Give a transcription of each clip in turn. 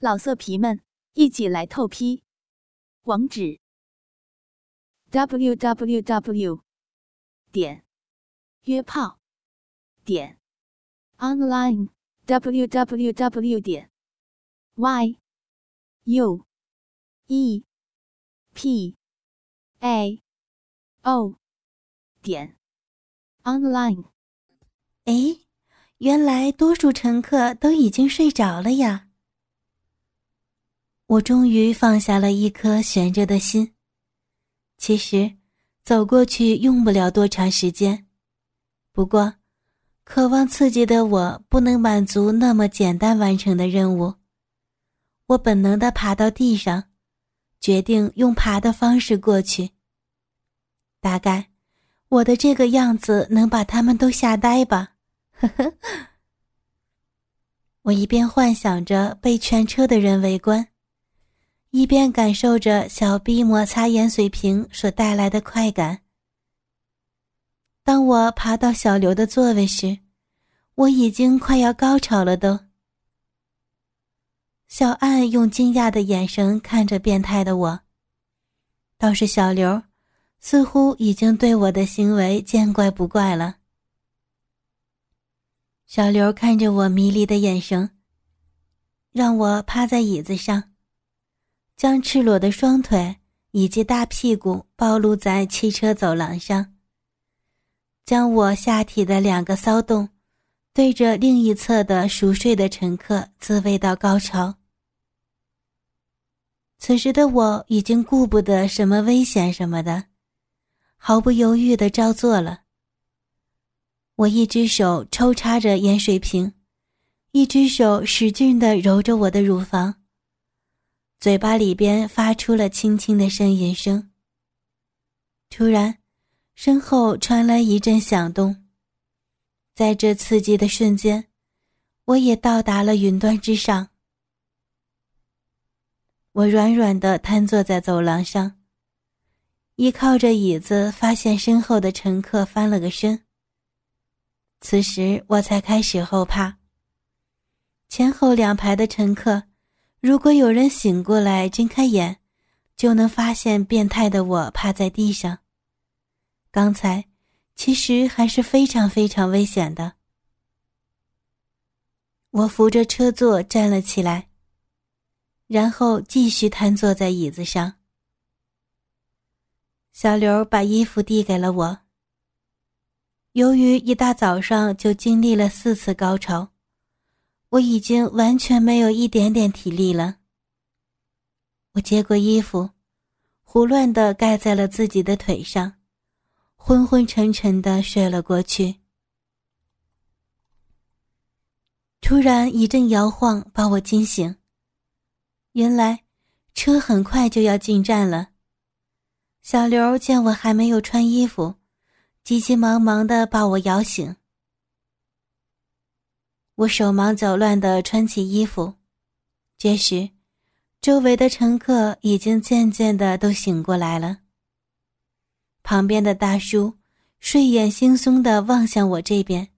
老色皮们，一起来透批！网址：w w w 点约炮点 online w w w 点 y u e p a o 点 online。哎，原来多数乘客都已经睡着了呀！我终于放下了一颗悬着的心。其实，走过去用不了多长时间。不过，渴望刺激的我不能满足那么简单完成的任务。我本能的爬到地上，决定用爬的方式过去。大概，我的这个样子能把他们都吓呆吧。呵呵。我一边幻想着被全车的人围观。一边感受着小臂摩擦盐水瓶所带来的快感。当我爬到小刘的座位时，我已经快要高潮了。都。小安用惊讶的眼神看着变态的我，倒是小刘，似乎已经对我的行为见怪不怪了。小刘看着我迷离的眼神，让我趴在椅子上。将赤裸的双腿以及大屁股暴露在汽车走廊上，将我下体的两个骚洞对着另一侧的熟睡的乘客自慰到高潮。此时的我已经顾不得什么危险什么的，毫不犹豫的照做了。我一只手抽插着盐水瓶，一只手使劲的揉着我的乳房。嘴巴里边发出了轻轻的呻吟声。突然，身后传来一阵响动。在这刺激的瞬间，我也到达了云端之上。我软软的瘫坐在走廊上，依靠着椅子，发现身后的乘客翻了个身。此时我才开始后怕。前后两排的乘客。如果有人醒过来睁开眼，就能发现变态的我趴在地上。刚才其实还是非常非常危险的。我扶着车座站了起来，然后继续瘫坐在椅子上。小刘把衣服递给了我。由于一大早上就经历了四次高潮。我已经完全没有一点点体力了。我接过衣服，胡乱的盖在了自己的腿上，昏昏沉沉的睡了过去。突然一阵摇晃把我惊醒。原来车很快就要进站了。小刘见我还没有穿衣服，急急忙忙的把我摇醒。我手忙脚乱地穿起衣服，这时，周围的乘客已经渐渐的都醒过来了。旁边的大叔睡眼惺忪地望向我这边。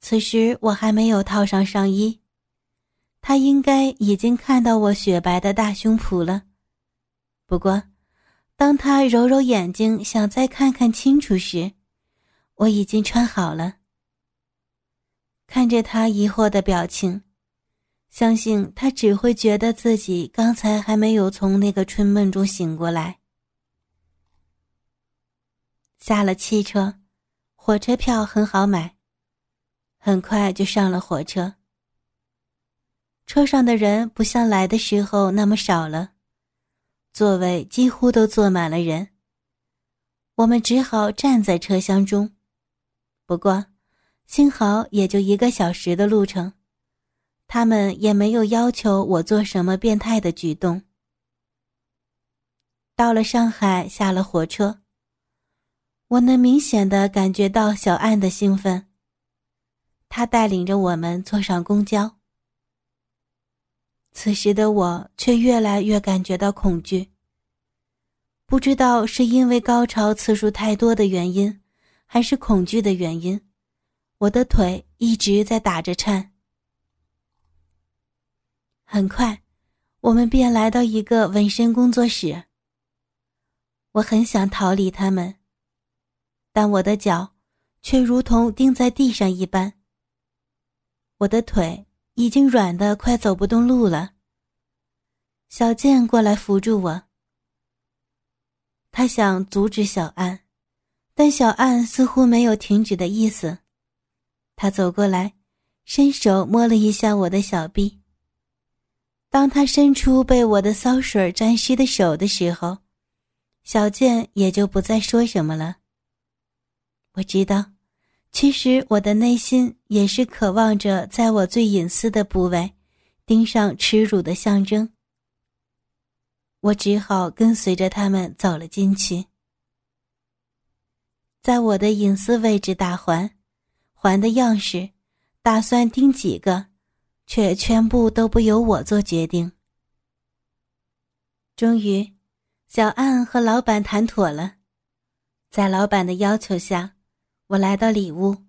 此时我还没有套上上衣，他应该已经看到我雪白的大胸脯了。不过，当他揉揉眼睛想再看看清楚时，我已经穿好了。看着他疑惑的表情，相信他只会觉得自己刚才还没有从那个春梦中醒过来。下了汽车，火车票很好买，很快就上了火车。车上的人不像来的时候那么少了，座位几乎都坐满了人。我们只好站在车厢中，不过。幸好也就一个小时的路程，他们也没有要求我做什么变态的举动。到了上海，下了火车，我能明显的感觉到小安的兴奋。他带领着我们坐上公交。此时的我却越来越感觉到恐惧。不知道是因为高潮次数太多的原因，还是恐惧的原因。我的腿一直在打着颤。很快，我们便来到一个纹身工作室。我很想逃离他们，但我的脚却如同钉在地上一般。我的腿已经软的快走不动路了。小健过来扶住我，他想阻止小安，但小安似乎没有停止的意思。他走过来，伸手摸了一下我的小臂。当他伸出被我的骚水沾湿的手的时候，小健也就不再说什么了。我知道，其实我的内心也是渴望着在我最隐私的部位，钉上耻辱的象征。我只好跟随着他们走了进去，在我的隐私位置打环，环的样式，打算钉几个，却全部都不由我做决定。终于。小安和老板谈妥了，在老板的要求下，我来到里屋。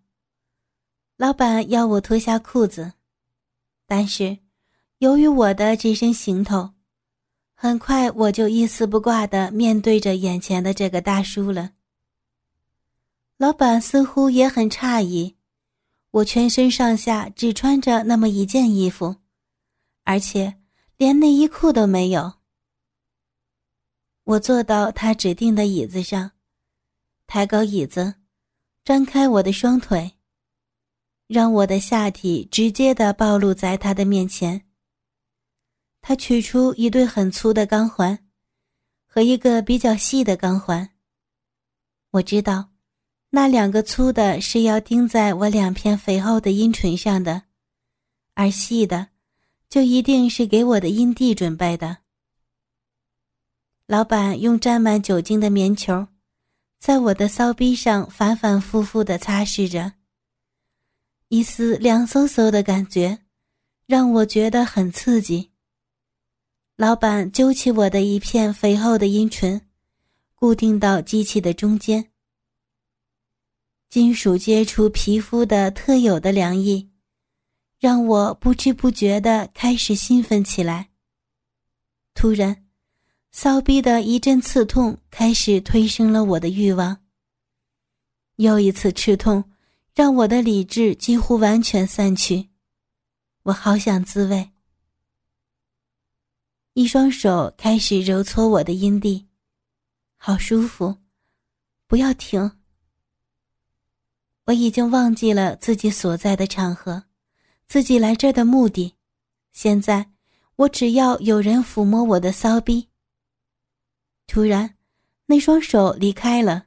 老板要我脱下裤子，但是由于我的这身行头，很快我就一丝不挂的面对着眼前的这个大叔了。老板似乎也很诧异，我全身上下只穿着那么一件衣服，而且连内衣裤都没有。我坐到他指定的椅子上，抬高椅子，张开我的双腿，让我的下体直接的暴露在他的面前。他取出一对很粗的钢环，和一个比较细的钢环。我知道，那两个粗的是要钉在我两片肥厚的阴唇上的，而细的，就一定是给我的阴蒂准备的。老板用沾满酒精的棉球，在我的骚逼上反反复复的擦拭着。一丝凉飕飕的感觉，让我觉得很刺激。老板揪起我的一片肥厚的阴唇，固定到机器的中间。金属接触皮肤的特有的凉意，让我不知不觉的开始兴奋起来。突然。骚逼的一阵刺痛开始推升了我的欲望。又一次刺痛，让我的理智几乎完全散去。我好想自慰。一双手开始揉搓我的阴蒂，好舒服。不要停。我已经忘记了自己所在的场合，自己来这儿的目的。现在，我只要有人抚摸我的骚逼。突然，那双手离开了。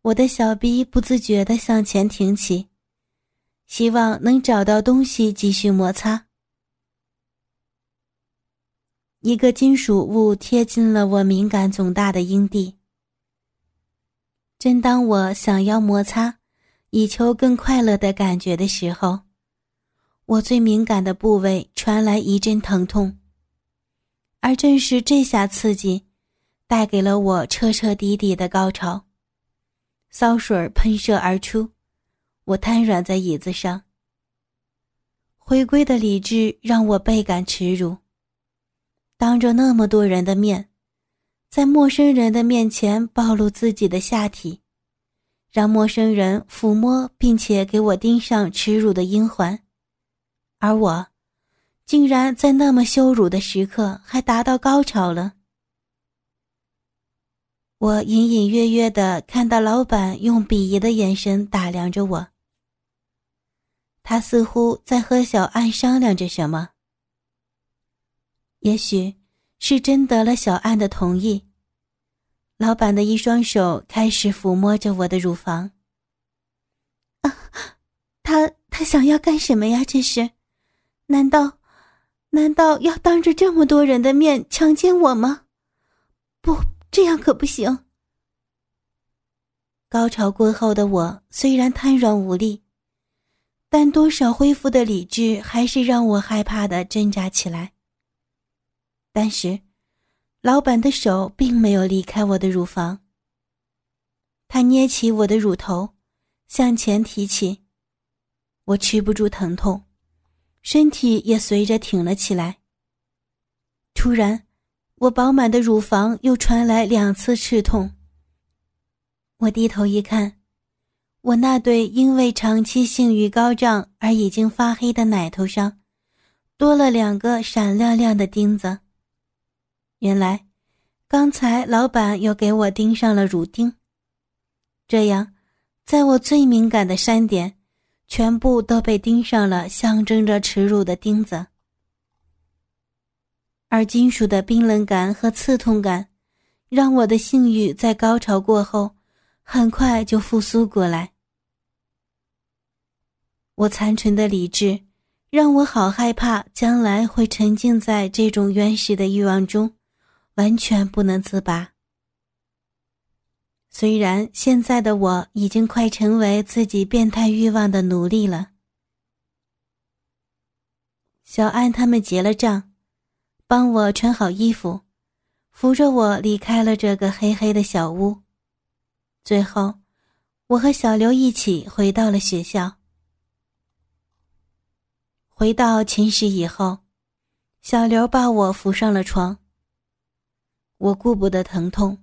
我的小臂不自觉地向前挺起，希望能找到东西继续摩擦。一个金属物贴近了我敏感肿大的阴蒂。正当我想要摩擦，以求更快乐的感觉的时候，我最敏感的部位传来一阵疼痛，而正是这下刺激。带给了我彻彻底底的高潮，骚水喷射而出，我瘫软在椅子上。回归的理智让我倍感耻辱。当着那么多人的面，在陌生人的面前暴露自己的下体，让陌生人抚摸并且给我钉上耻辱的阴环，而我，竟然在那么羞辱的时刻还达到高潮了。我隐隐约约的看到老板用鄙夷的眼神打量着我，他似乎在和小安商量着什么。也许是征得了小安的同意，老板的一双手开始抚摸着我的乳房。啊，他他想要干什么呀？这是，难道，难道要当着这么多人的面强奸我吗？不。这样可不行。高潮过后的我虽然瘫软无力，但多少恢复的理智还是让我害怕的挣扎起来。但是，老板的手并没有离开我的乳房。他捏起我的乳头，向前提起。我吃不住疼痛，身体也随着挺了起来。突然，我饱满的乳房又传来两次刺痛。我低头一看，我那对因为长期性欲高涨而已经发黑的奶头上，多了两个闪亮亮的钉子。原来，刚才老板又给我钉上了乳钉。这样，在我最敏感的山点，全部都被钉上了象征着耻辱的钉子。而金属的冰冷感和刺痛感，让我的性欲在高潮过后，很快就复苏过来。我残存的理智，让我好害怕将来会沉浸在这种原始的欲望中，完全不能自拔。虽然现在的我已经快成为自己变态欲望的奴隶了。小安他们结了账，帮我穿好衣服，扶着我离开了这个黑黑的小屋。最后，我和小刘一起回到了学校。回到寝室以后，小刘把我扶上了床。我顾不得疼痛。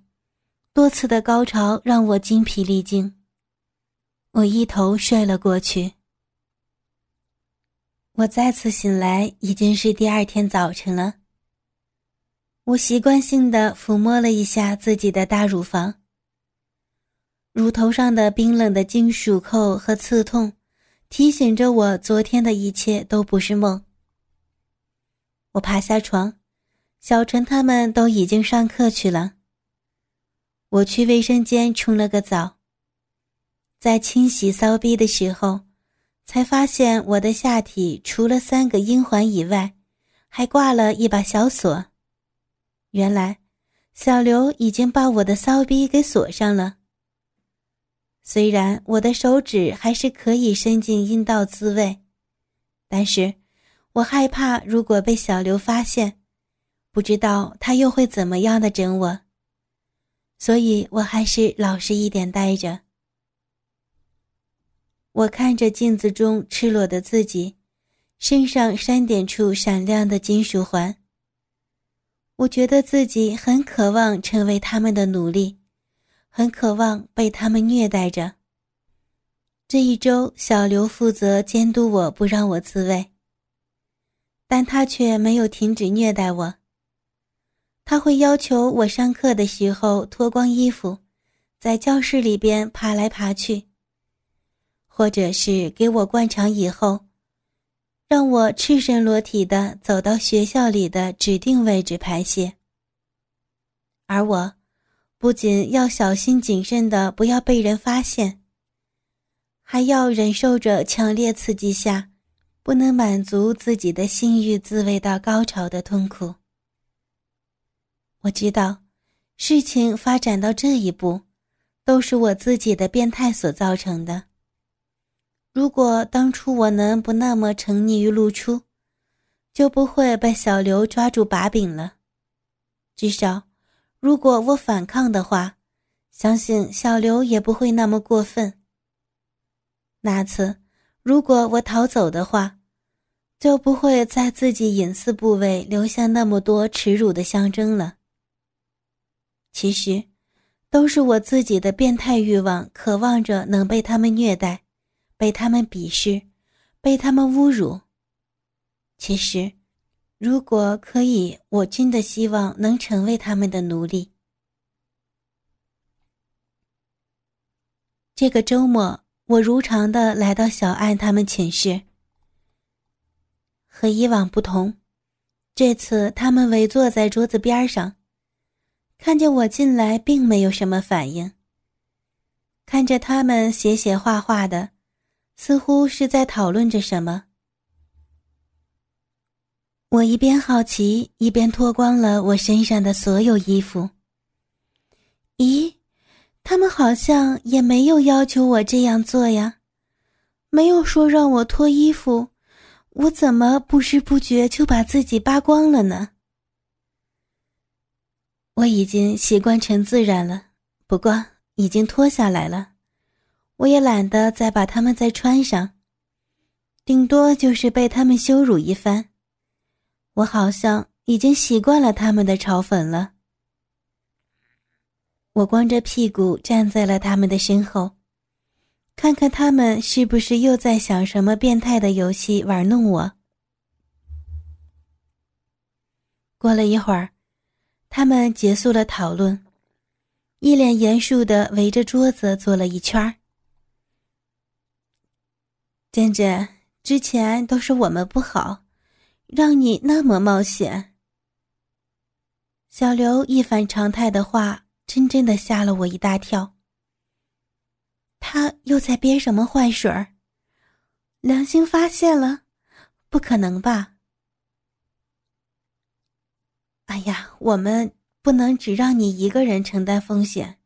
多次的高潮让我精疲力尽，我一头睡了过去。我再次醒来已经是第二天早晨了。我习惯性的抚摸了一下自己的大乳房，乳头上的冰冷的金属扣和刺痛，提醒着我昨天的一切都不是梦。我爬下床，小陈他们都已经上课去了。我去卫生间冲了个澡，在清洗骚逼的时候，才发现我的下体除了三个阴环以外，还挂了一把小锁。原来，小刘已经把我的骚逼给锁上了。虽然我的手指还是可以伸进阴道自慰，但是我害怕如果被小刘发现，不知道他又会怎么样的整我。所以我还是老实一点待着。我看着镜子中赤裸的自己，身上山点处闪亮的金属环。我觉得自己很渴望成为他们的奴隶，很渴望被他们虐待着。这一周，小刘负责监督我不让我自慰，但他却没有停止虐待我。他会要求我上课的时候脱光衣服，在教室里边爬来爬去，或者是给我灌肠以后，让我赤身裸体的走到学校里的指定位置排泄。而我，不仅要小心谨慎的不要被人发现，还要忍受着强烈刺激下，不能满足自己的性欲自慰到高潮的痛苦。我知道，事情发展到这一步，都是我自己的变态所造成的。如果当初我能不那么沉溺于露出，就不会被小刘抓住把柄了。至少，如果我反抗的话，相信小刘也不会那么过分。那次，如果我逃走的话，就不会在自己隐私部位留下那么多耻辱的象征了。其实，都是我自己的变态欲望，渴望着能被他们虐待，被他们鄙视，被他们侮辱。其实，如果可以，我真的希望能成为他们的奴隶。这个周末，我如常的来到小安他们寝室。和以往不同，这次他们围坐在桌子边上。看见我进来，并没有什么反应。看着他们写写画画的，似乎是在讨论着什么。我一边好奇，一边脱光了我身上的所有衣服。咦，他们好像也没有要求我这样做呀，没有说让我脱衣服，我怎么不知不觉就把自己扒光了呢？我已经习惯成自然了，不过已经脱下来了，我也懒得再把它们再穿上。顶多就是被他们羞辱一番。我好像已经习惯了他们的嘲讽了。我光着屁股站在了他们的身后，看看他们是不是又在想什么变态的游戏玩弄我。过了一会儿，他们结束了讨论，一脸严肃的围着桌子坐了一圈儿。珍珍，之前都是我们不好，让你那么冒险。小刘一反常态的话。真真的吓了我一大跳。他又在憋什么坏水儿？良心发现了？不可能吧！哎呀，我们不能只让你一个人承担风险，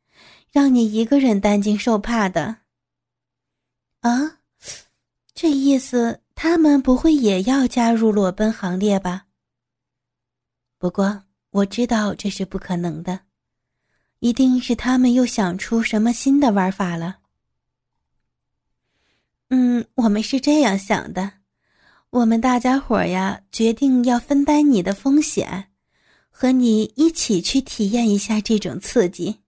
让你一个人担惊受怕的。啊，这意思他们不会也要加入裸奔行列吧？不过我知道这是不可能的。一定是他们又想出什么新的玩法了。嗯，我们是这样想的，我们大家伙呀，决定要分担你的风险，和你一起去体验一下这种刺激。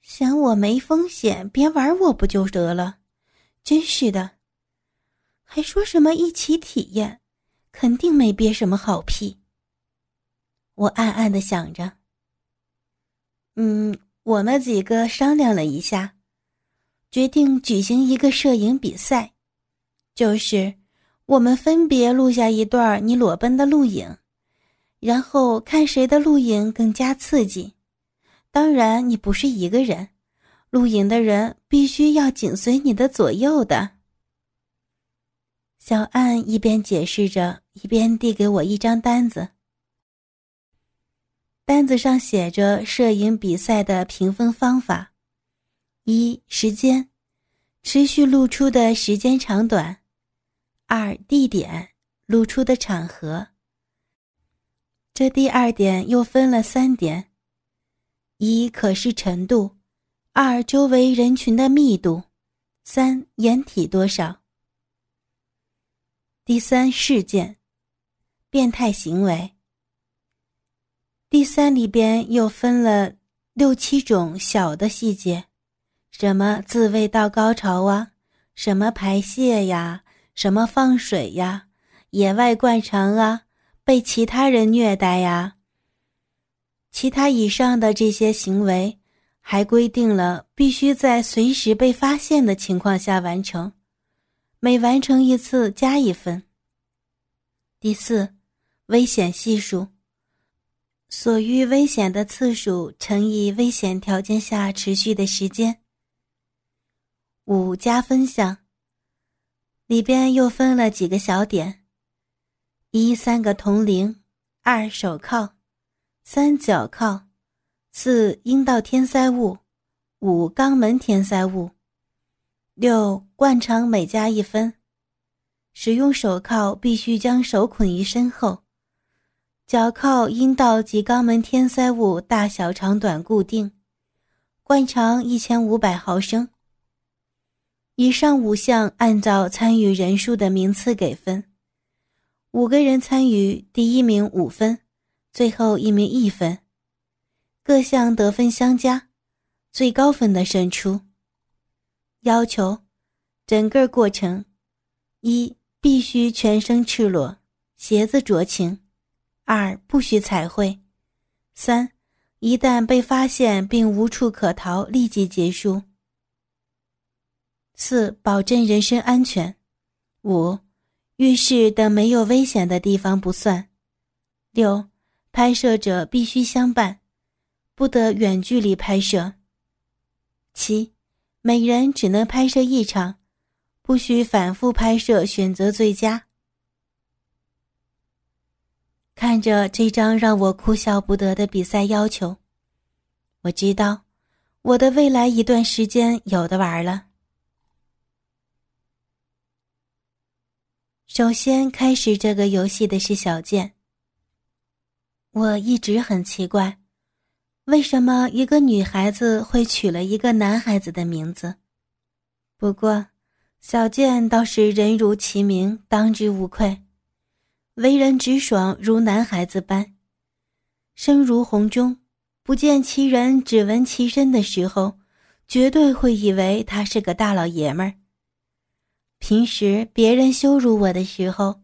嫌我没风险，别玩我不就得了？真是的，还说什么一起体验，肯定没憋什么好屁。我暗暗的想着。嗯，我们几个商量了一下，决定举行一个摄影比赛，就是我们分别录下一段你裸奔的录影，然后看谁的录影更加刺激。当然，你不是一个人，录影的人必须要紧随你的左右的。小安一边解释着，一边递给我一张单子。单子上写着摄影比赛的评分方法：一、时间，持续露出的时间长短；二、地点，露出的场合。这第二点又分了三点：一、可视程度；二、周围人群的密度；三、掩体多少。第三事件，变态行为。第三里边又分了六七种小的细节，什么自慰到高潮啊，什么排泄呀，什么放水呀，野外灌肠啊，被其他人虐待呀。其他以上的这些行为，还规定了必须在随时被发现的情况下完成，每完成一次加一分。第四，危险系数。所遇危险的次数乘以危险条件下持续的时间。五加分项里边又分了几个小点：一三个铜铃，二手铐，三脚铐，四阴道填塞物，五肛门填塞物，六灌肠每加一分。使用手铐必须将手捆于身后。脚铐阴道及肛门填塞物大小长短固定，灌肠一千五百毫升。以上五项按照参与人数的名次给分，五个人参与，第一名五分，最后一名一分，各项得分相加，最高分的胜出。要求：整个过程，一必须全身赤裸，鞋子酌情。二不许彩绘，三，一旦被发现并无处可逃，立即结束。四，保证人身安全。五，浴室等没有危险的地方不算。六，拍摄者必须相伴，不得远距离拍摄。七，每人只能拍摄一场，不许反复拍摄，选择最佳。看着这张让我哭笑不得的比赛要求，我知道我的未来一段时间有的玩了。首先开始这个游戏的是小健。我一直很奇怪，为什么一个女孩子会取了一个男孩子的名字？不过，小健倒是人如其名，当之无愧，为人直爽如男孩子般，声如洪钟。不见其人，只闻其声的时候，绝对会以为他是个大老爷们儿。平时别人羞辱我的时候，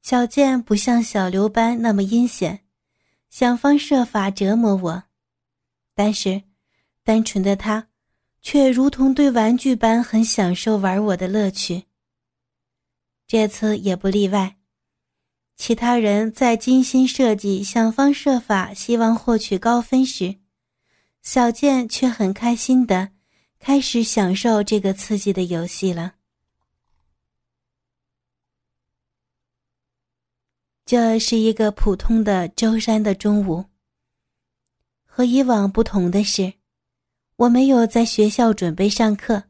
小健不像小刘般那么阴险，想方设法折磨我，但是，单纯的他。却如同对玩具般很享受玩我的乐趣。这次也不例外。其他人在精心设计、想方设法，希望获取高分时，小健却很开心的开始享受这个刺激的游戏了。这是一个普通的舟山的中午。和以往不同的是。我没有在学校准备上课，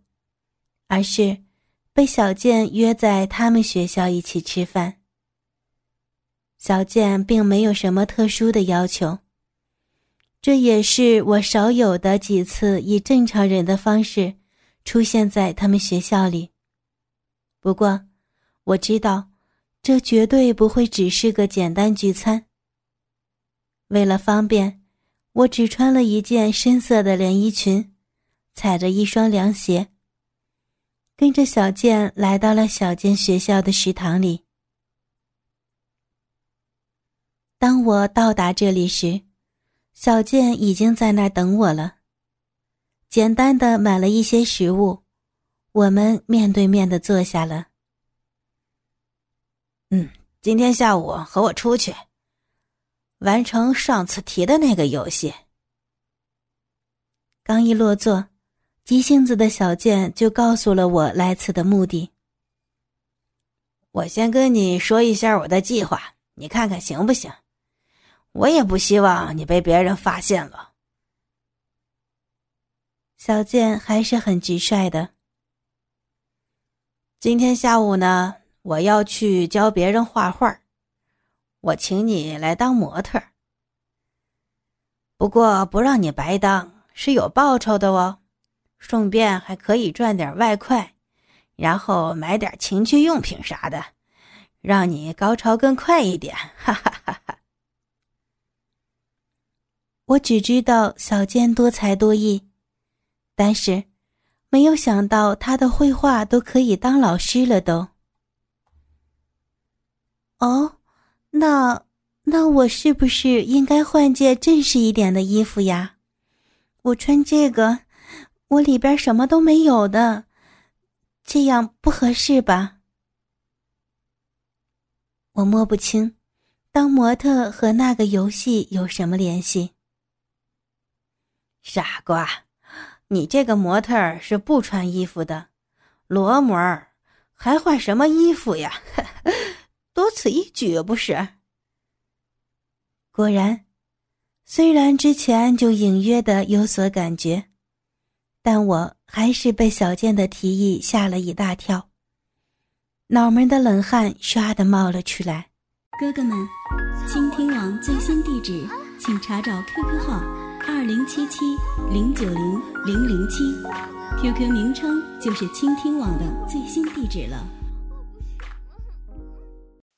而是被小健约在他们学校一起吃饭。小健并没有什么特殊的要求，这也是我少有的几次以正常人的方式出现在他们学校里。不过，我知道这绝对不会只是个简单聚餐。为了方便。我只穿了一件深色的连衣裙，踩着一双凉鞋，跟着小健来到了小健学校的食堂里。当我到达这里时，小健已经在那儿等我了。简单的买了一些食物，我们面对面的坐下了。嗯，今天下午和我出去。完成上次提的那个游戏。刚一落座，急性子的小健就告诉了我来此的目的。我先跟你说一下我的计划，你看看行不行？我也不希望你被别人发现了。小健还是很直率的。今天下午呢，我要去教别人画画。我请你来当模特，不过不让你白当，是有报酬的哦，顺便还可以赚点外快，然后买点情趣用品啥的，让你高潮更快一点。哈哈哈哈！我只知道小健多才多艺，但是没有想到他的绘画都可以当老师了，都。哦。那，那我是不是应该换件正式一点的衣服呀？我穿这个，我里边什么都没有的，这样不合适吧？我摸不清，当模特和那个游戏有什么联系？傻瓜，你这个模特是不穿衣服的，裸模还换什么衣服呀？多此一举，不是？果然，虽然之前就隐约的有所感觉，但我还是被小健的提议吓了一大跳，脑门的冷汗唰的冒了出来。哥哥们，倾听网最新地址，请查找 QQ 号二零七七零九零零零七，QQ 名称就是倾听网的最新地址了。